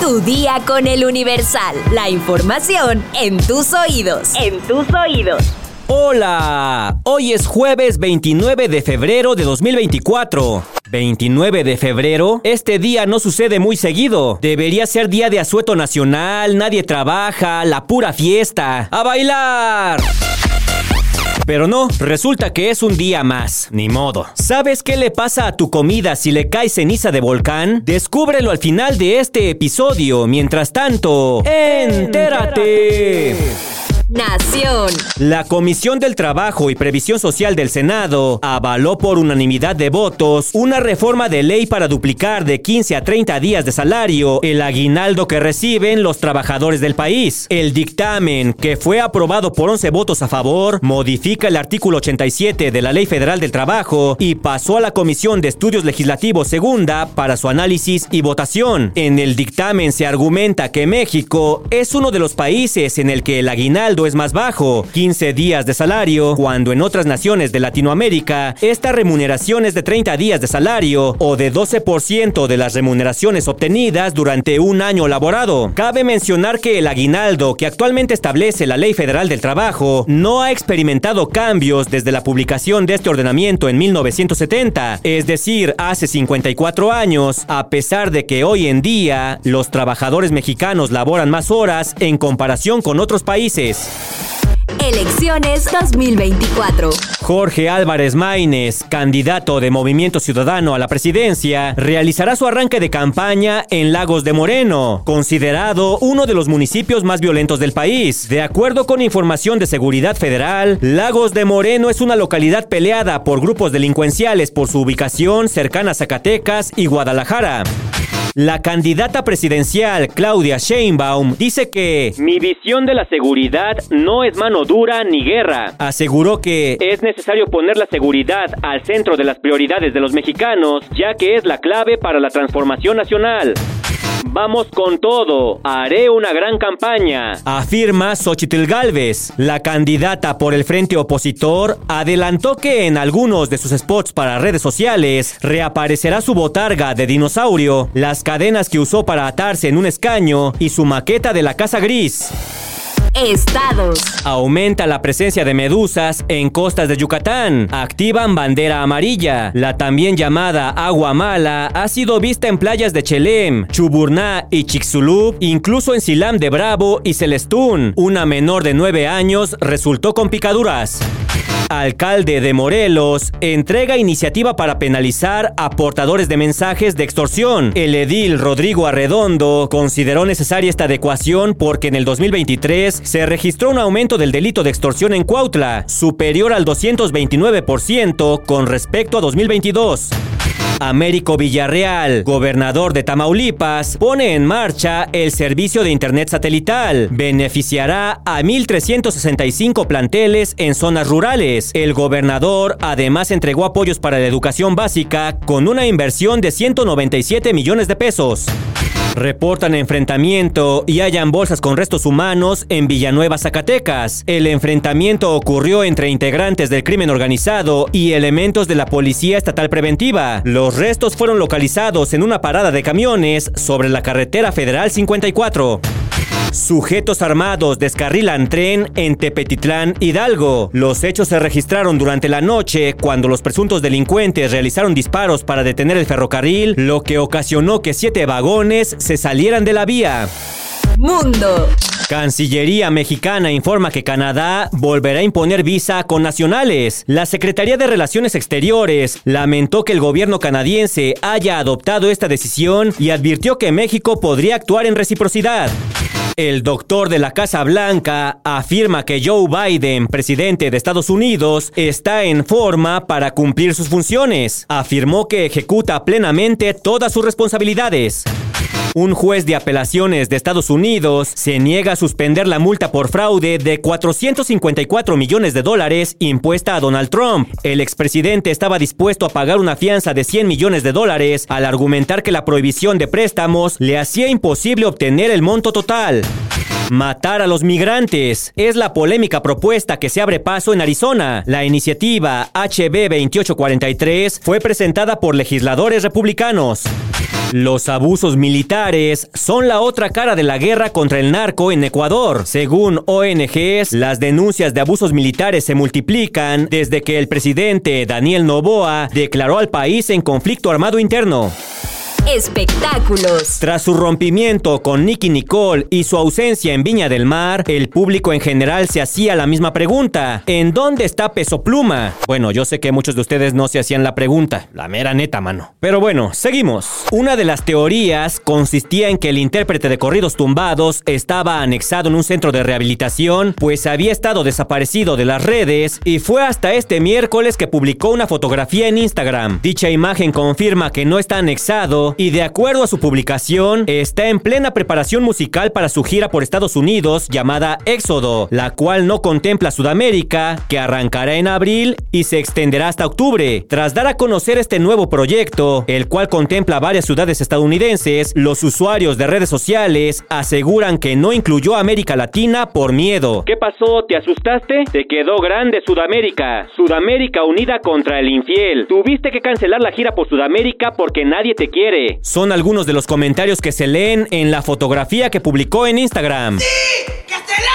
Tu día con el Universal. La información en tus oídos. En tus oídos. Hola, hoy es jueves 29 de febrero de 2024. 29 de febrero, este día no sucede muy seguido. Debería ser día de asueto nacional, nadie trabaja, la pura fiesta. ¡A bailar! Pero no, resulta que es un día más. Ni modo. ¿Sabes qué le pasa a tu comida si le cae ceniza de volcán? Descúbrelo al final de este episodio. Mientras tanto, entérate. Nación. La Comisión del Trabajo y Previsión Social del Senado avaló por unanimidad de votos una reforma de ley para duplicar de 15 a 30 días de salario el aguinaldo que reciben los trabajadores del país. El dictamen, que fue aprobado por 11 votos a favor, modifica el artículo 87 de la Ley Federal del Trabajo y pasó a la Comisión de Estudios Legislativos Segunda para su análisis y votación. En el dictamen se argumenta que México es uno de los países en el que el aguinaldo es más bajo, 15 días de salario, cuando en otras naciones de Latinoamérica esta remuneración es de 30 días de salario o de 12% de las remuneraciones obtenidas durante un año laborado. Cabe mencionar que el aguinaldo que actualmente establece la Ley Federal del Trabajo no ha experimentado cambios desde la publicación de este ordenamiento en 1970, es decir, hace 54 años, a pesar de que hoy en día los trabajadores mexicanos laboran más horas en comparación con otros países. Elecciones 2024. Jorge Álvarez Maínez, candidato de Movimiento Ciudadano a la presidencia, realizará su arranque de campaña en Lagos de Moreno, considerado uno de los municipios más violentos del país. De acuerdo con información de Seguridad Federal, Lagos de Moreno es una localidad peleada por grupos delincuenciales por su ubicación cercana a Zacatecas y Guadalajara. La candidata presidencial Claudia Sheinbaum dice que mi visión de la seguridad no es mano dura ni guerra. Aseguró que es necesario poner la seguridad al centro de las prioridades de los mexicanos, ya que es la clave para la transformación nacional. Vamos con todo. Haré una gran campaña. Afirma Xochitl Galvez. La candidata por el frente opositor adelantó que en algunos de sus spots para redes sociales reaparecerá su botarga de dinosaurio, las cadenas que usó para atarse en un escaño y su maqueta de la Casa Gris. Estados. Aumenta la presencia de medusas en costas de Yucatán. Activan bandera amarilla. La también llamada agua mala ha sido vista en playas de Chelem, Chuburná y Chicxulub, incluso en Silam de Bravo y Celestún. Una menor de 9 años resultó con picaduras. Alcalde de Morelos entrega iniciativa para penalizar a portadores de mensajes de extorsión. El edil Rodrigo Arredondo consideró necesaria esta adecuación porque en el 2023 se registró un aumento del delito de extorsión en Cuautla, superior al 229% con respecto a 2022. Américo Villarreal, gobernador de Tamaulipas, pone en marcha el servicio de Internet satelital. Beneficiará a 1.365 planteles en zonas rurales. El gobernador además entregó apoyos para la educación básica con una inversión de 197 millones de pesos. Reportan enfrentamiento y hallan bolsas con restos humanos en Villanueva, Zacatecas. El enfrentamiento ocurrió entre integrantes del crimen organizado y elementos de la Policía Estatal Preventiva. Los restos fueron localizados en una parada de camiones sobre la carretera federal 54. Sujetos armados descarrilan tren en Tepetitlán, Hidalgo. Los hechos se registraron durante la noche cuando los presuntos delincuentes realizaron disparos para detener el ferrocarril, lo que ocasionó que siete vagones se salieran de la vía. Mundo. Cancillería mexicana informa que Canadá volverá a imponer visa con nacionales. La Secretaría de Relaciones Exteriores lamentó que el gobierno canadiense haya adoptado esta decisión y advirtió que México podría actuar en reciprocidad. El doctor de la Casa Blanca afirma que Joe Biden, presidente de Estados Unidos, está en forma para cumplir sus funciones. Afirmó que ejecuta plenamente todas sus responsabilidades. Un juez de apelaciones de Estados Unidos se niega a suspender la multa por fraude de 454 millones de dólares impuesta a Donald Trump. El expresidente estaba dispuesto a pagar una fianza de 100 millones de dólares al argumentar que la prohibición de préstamos le hacía imposible obtener el monto total. Matar a los migrantes es la polémica propuesta que se abre paso en Arizona. La iniciativa HB 2843 fue presentada por legisladores republicanos. Los abusos militares son la otra cara de la guerra contra el narco en Ecuador. Según ONGs, las denuncias de abusos militares se multiplican desde que el presidente Daniel Novoa declaró al país en conflicto armado interno espectáculos. Tras su rompimiento con Nicky Nicole y su ausencia en Viña del Mar, el público en general se hacía la misma pregunta. ¿En dónde está Peso Pluma? Bueno, yo sé que muchos de ustedes no se hacían la pregunta, la mera neta, mano. Pero bueno, seguimos. Una de las teorías consistía en que el intérprete de corridos tumbados estaba anexado en un centro de rehabilitación, pues había estado desaparecido de las redes y fue hasta este miércoles que publicó una fotografía en Instagram. Dicha imagen confirma que no está anexado y de acuerdo a su publicación, está en plena preparación musical para su gira por Estados Unidos llamada Éxodo, la cual no contempla Sudamérica, que arrancará en abril y se extenderá hasta octubre. Tras dar a conocer este nuevo proyecto, el cual contempla varias ciudades estadounidenses, los usuarios de redes sociales aseguran que no incluyó América Latina por miedo. ¿Qué pasó? ¿Te asustaste? Te quedó grande Sudamérica. Sudamérica unida contra el infiel. Tuviste que cancelar la gira por Sudamérica porque nadie te quiere. Son algunos de los comentarios que se leen en la fotografía que publicó en Instagram. ¡Sí! ¡Que se!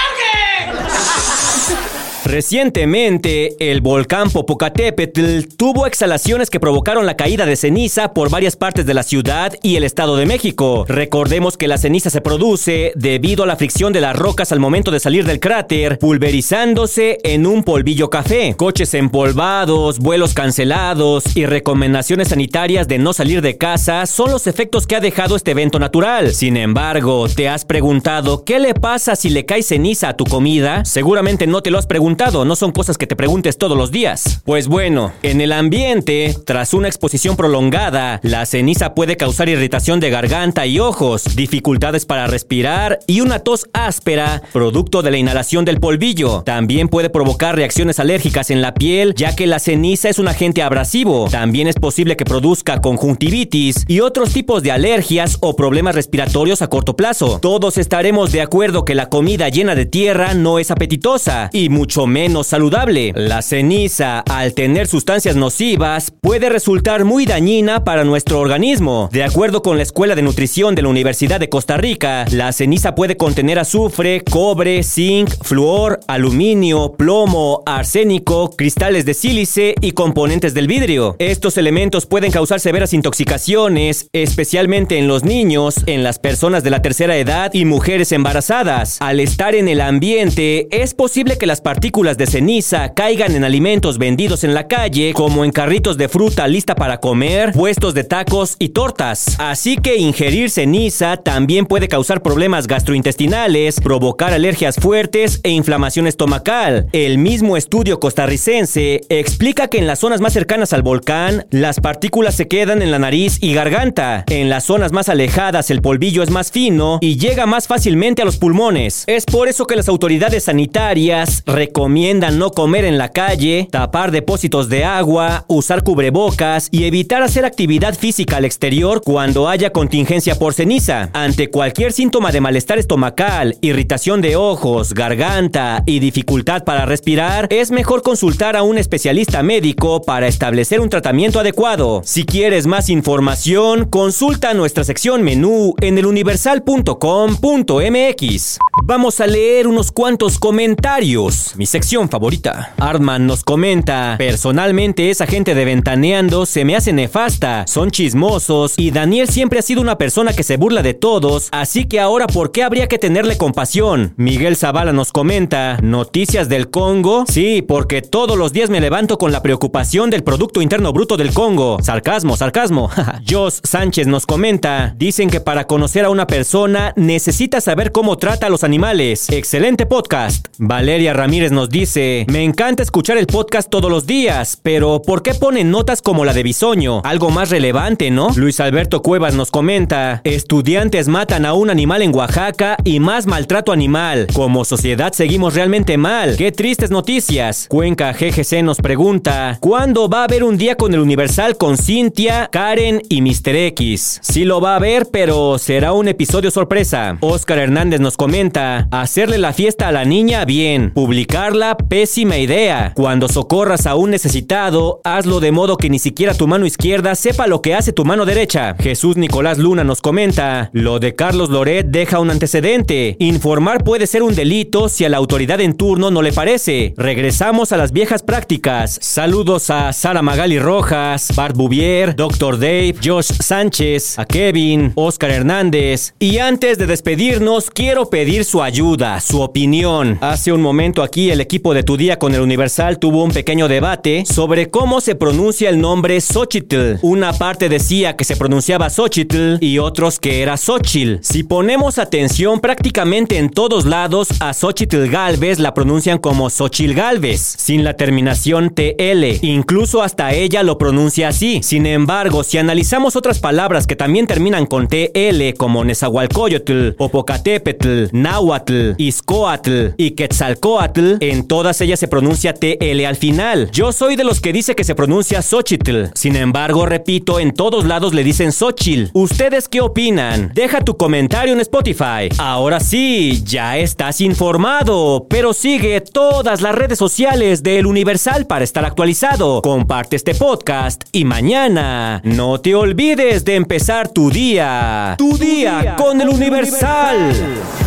Recientemente, el volcán Popocatépetl tuvo exhalaciones que provocaron la caída de ceniza por varias partes de la ciudad y el Estado de México. Recordemos que la ceniza se produce debido a la fricción de las rocas al momento de salir del cráter, pulverizándose en un polvillo café. Coches empolvados, vuelos cancelados y recomendaciones sanitarias de no salir de casa son los efectos que ha dejado este evento natural. Sin embargo, ¿te has preguntado qué le pasa si le cae ceniza a tu comida? Seguramente no te lo has preguntado no son cosas que te preguntes todos los días. Pues bueno, en el ambiente, tras una exposición prolongada, la ceniza puede causar irritación de garganta y ojos, dificultades para respirar y una tos áspera, producto de la inhalación del polvillo. También puede provocar reacciones alérgicas en la piel, ya que la ceniza es un agente abrasivo. También es posible que produzca conjuntivitis y otros tipos de alergias o problemas respiratorios a corto plazo. Todos estaremos de acuerdo que la comida llena de tierra no es apetitosa y mucho menos saludable. La ceniza, al tener sustancias nocivas, puede resultar muy dañina para nuestro organismo. De acuerdo con la Escuela de Nutrición de la Universidad de Costa Rica, la ceniza puede contener azufre, cobre, zinc, flúor, aluminio, plomo, arsénico, cristales de sílice y componentes del vidrio. Estos elementos pueden causar severas intoxicaciones, especialmente en los niños, en las personas de la tercera edad y mujeres embarazadas. Al estar en el ambiente, es posible que las partículas de ceniza caigan en alimentos vendidos en la calle, como en carritos de fruta lista para comer, puestos de tacos y tortas. Así que ingerir ceniza también puede causar problemas gastrointestinales, provocar alergias fuertes e inflamación estomacal. El mismo estudio costarricense explica que en las zonas más cercanas al volcán, las partículas se quedan en la nariz y garganta. En las zonas más alejadas el polvillo es más fino y llega más fácilmente a los pulmones. Es por eso que las autoridades sanitarias recomiendan recomiendan no comer en la calle, tapar depósitos de agua, usar cubrebocas y evitar hacer actividad física al exterior cuando haya contingencia por ceniza. Ante cualquier síntoma de malestar estomacal, irritación de ojos, garganta y dificultad para respirar, es mejor consultar a un especialista médico para establecer un tratamiento adecuado. Si quieres más información, consulta nuestra sección menú en eluniversal.com.mx. Vamos a leer unos cuantos comentarios. Sección favorita. Artman nos comenta, personalmente esa gente de Ventaneando se me hace nefasta, son chismosos y Daniel siempre ha sido una persona que se burla de todos, así que ahora ¿por qué habría que tenerle compasión? Miguel Zavala nos comenta, noticias del Congo, sí, porque todos los días me levanto con la preocupación del Producto Interno Bruto del Congo. Sarcasmo, sarcasmo. Jos Sánchez nos comenta, dicen que para conocer a una persona necesita saber cómo trata a los animales. Excelente podcast. Valeria Ramírez nos dice, me encanta escuchar el podcast todos los días, pero ¿por qué ponen notas como la de Bisoño? Algo más relevante, ¿no? Luis Alberto Cuevas nos comenta, estudiantes matan a un animal en Oaxaca y más maltrato animal. Como sociedad seguimos realmente mal. Qué tristes noticias. Cuenca GGC nos pregunta, ¿cuándo va a haber un día con el Universal con Cintia, Karen y Mr. X? Sí lo va a haber, pero será un episodio sorpresa. Oscar Hernández nos comenta, hacerle la fiesta a la niña bien, publicar usarla, pésima idea. Cuando socorras a un necesitado, hazlo de modo que ni siquiera tu mano izquierda sepa lo que hace tu mano derecha. Jesús Nicolás Luna nos comenta, lo de Carlos Loret deja un antecedente. Informar puede ser un delito si a la autoridad en turno no le parece. Regresamos a las viejas prácticas. Saludos a Sara Magali Rojas, Bart Bouvier, Dr. Dave, Josh Sánchez, a Kevin, Oscar Hernández. Y antes de despedirnos, quiero pedir su ayuda, su opinión. Hace un momento aquí el equipo de Tu Día con el Universal tuvo un pequeño debate sobre cómo se pronuncia el nombre Xochitl. Una parte decía que se pronunciaba Xochitl y otros que era Xochitl. Si ponemos atención, prácticamente en todos lados a Xochitl Galvez la pronuncian como Xochitl Galvez, sin la terminación TL. Incluso hasta ella lo pronuncia así. Sin embargo, si analizamos otras palabras que también terminan con TL, como Nezahualcóyotl, Popocatépetl, Náhuatl, Iscoatl y Quetzalcoatl, en todas ellas se pronuncia TL al final. Yo soy de los que dice que se pronuncia Xochitl. Sin embargo, repito, en todos lados le dicen Xochitl. ¿Ustedes qué opinan? Deja tu comentario en Spotify. Ahora sí, ya estás informado, pero sigue todas las redes sociales del Universal para estar actualizado. Comparte este podcast y mañana no te olvides de empezar tu día. Tu, día, con el Universal.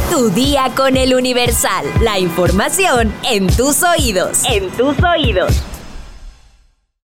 Tu día con el Universal. La información en tus oídos. En tus oídos.